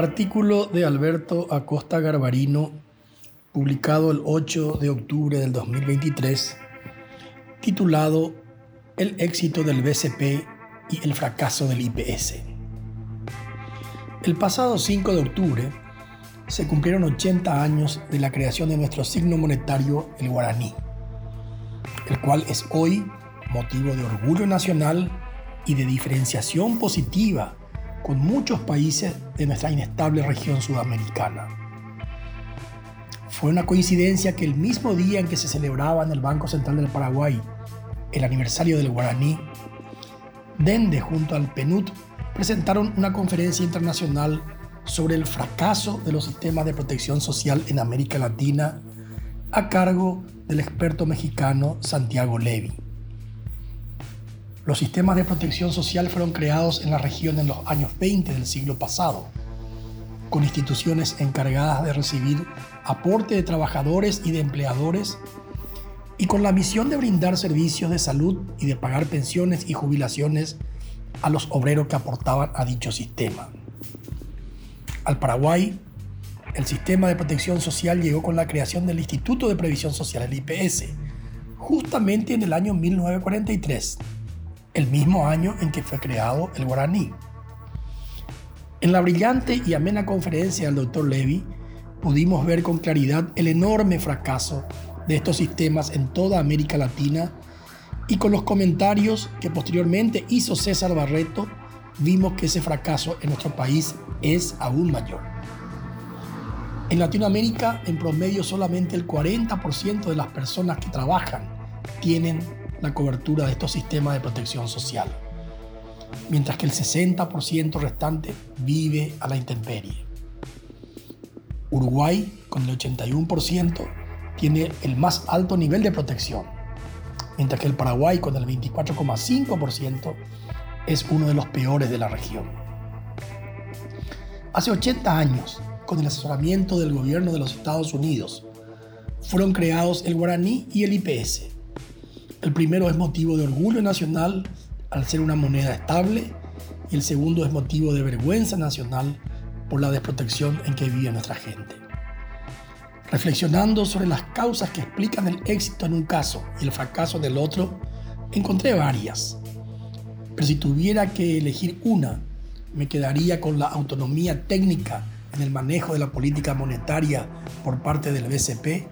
Artículo de Alberto Acosta Garbarino, publicado el 8 de octubre del 2023, titulado El éxito del BCP y el fracaso del IPS. El pasado 5 de octubre se cumplieron 80 años de la creación de nuestro signo monetario, el guaraní, el cual es hoy motivo de orgullo nacional y de diferenciación positiva con muchos países de nuestra inestable región sudamericana. Fue una coincidencia que el mismo día en que se celebraba en el Banco Central del Paraguay el aniversario del guaraní, Dende junto al PNUD presentaron una conferencia internacional sobre el fracaso de los sistemas de protección social en América Latina a cargo del experto mexicano Santiago Levy. Los sistemas de protección social fueron creados en la región en los años 20 del siglo pasado, con instituciones encargadas de recibir aporte de trabajadores y de empleadores y con la misión de brindar servicios de salud y de pagar pensiones y jubilaciones a los obreros que aportaban a dicho sistema. Al Paraguay, el sistema de protección social llegó con la creación del Instituto de Previsión Social, el IPS, justamente en el año 1943 el mismo año en que fue creado el guaraní. En la brillante y amena conferencia del doctor Levy, pudimos ver con claridad el enorme fracaso de estos sistemas en toda América Latina y con los comentarios que posteriormente hizo César Barreto, vimos que ese fracaso en nuestro país es aún mayor. En Latinoamérica, en promedio, solamente el 40% de las personas que trabajan tienen la cobertura de estos sistemas de protección social, mientras que el 60% restante vive a la intemperie. Uruguay, con el 81%, tiene el más alto nivel de protección, mientras que el Paraguay, con el 24,5%, es uno de los peores de la región. Hace 80 años, con el asesoramiento del gobierno de los Estados Unidos, fueron creados el guaraní y el IPS, el primero es motivo de orgullo nacional al ser una moneda estable y el segundo es motivo de vergüenza nacional por la desprotección en que vive nuestra gente. Reflexionando sobre las causas que explican el éxito en un caso y el fracaso del otro, encontré varias. Pero si tuviera que elegir una, me quedaría con la autonomía técnica en el manejo de la política monetaria por parte del BCP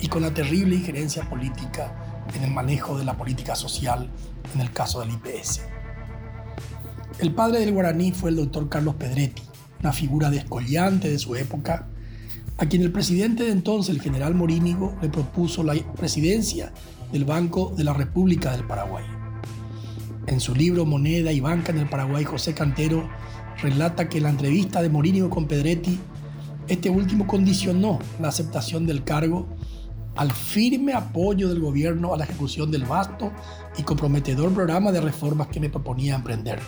y con la terrible injerencia política en el manejo de la política social en el caso del IPS. El padre del guaraní fue el doctor Carlos Pedretti, una figura descollante de su época, a quien el presidente de entonces, el general Morínigo, le propuso la presidencia del Banco de la República del Paraguay. En su libro Moneda y Banca en el Paraguay, José Cantero relata que la entrevista de Morínigo con Pedretti, este último condicionó la aceptación del cargo al firme apoyo del gobierno a la ejecución del vasto y comprometedor programa de reformas que me proponía emprender.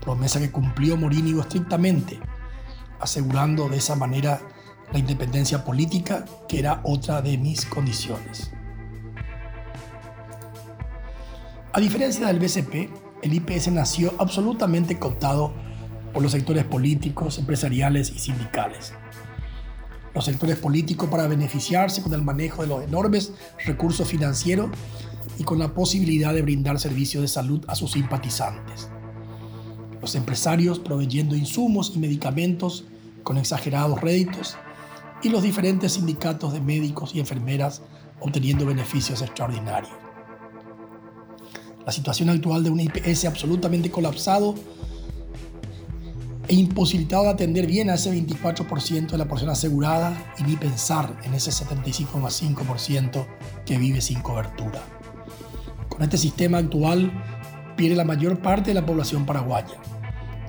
Promesa que cumplió Morínigo estrictamente, asegurando de esa manera la independencia política, que era otra de mis condiciones. A diferencia del BCP, el IPS nació absolutamente cooptado por los sectores políticos, empresariales y sindicales los sectores políticos para beneficiarse con el manejo de los enormes recursos financieros y con la posibilidad de brindar servicios de salud a sus simpatizantes. Los empresarios proveyendo insumos y medicamentos con exagerados réditos y los diferentes sindicatos de médicos y enfermeras obteniendo beneficios extraordinarios. La situación actual de un IPS absolutamente colapsado e imposibilitado de atender bien a ese 24% de la porción asegurada y ni pensar en ese 75,5% que vive sin cobertura. Con este sistema actual pierde la mayor parte de la población paraguaya,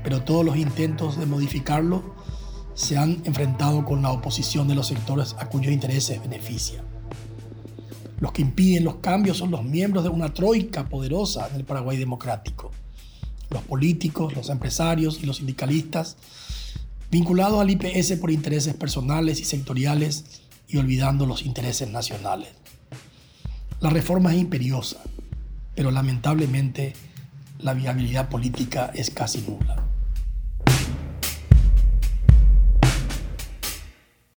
pero todos los intentos de modificarlo se han enfrentado con la oposición de los sectores a cuyos intereses beneficia. Los que impiden los cambios son los miembros de una troika poderosa en el Paraguay democrático los políticos, los empresarios y los sindicalistas, vinculados al IPS por intereses personales y sectoriales y olvidando los intereses nacionales. La reforma es imperiosa, pero lamentablemente la viabilidad política es casi nula.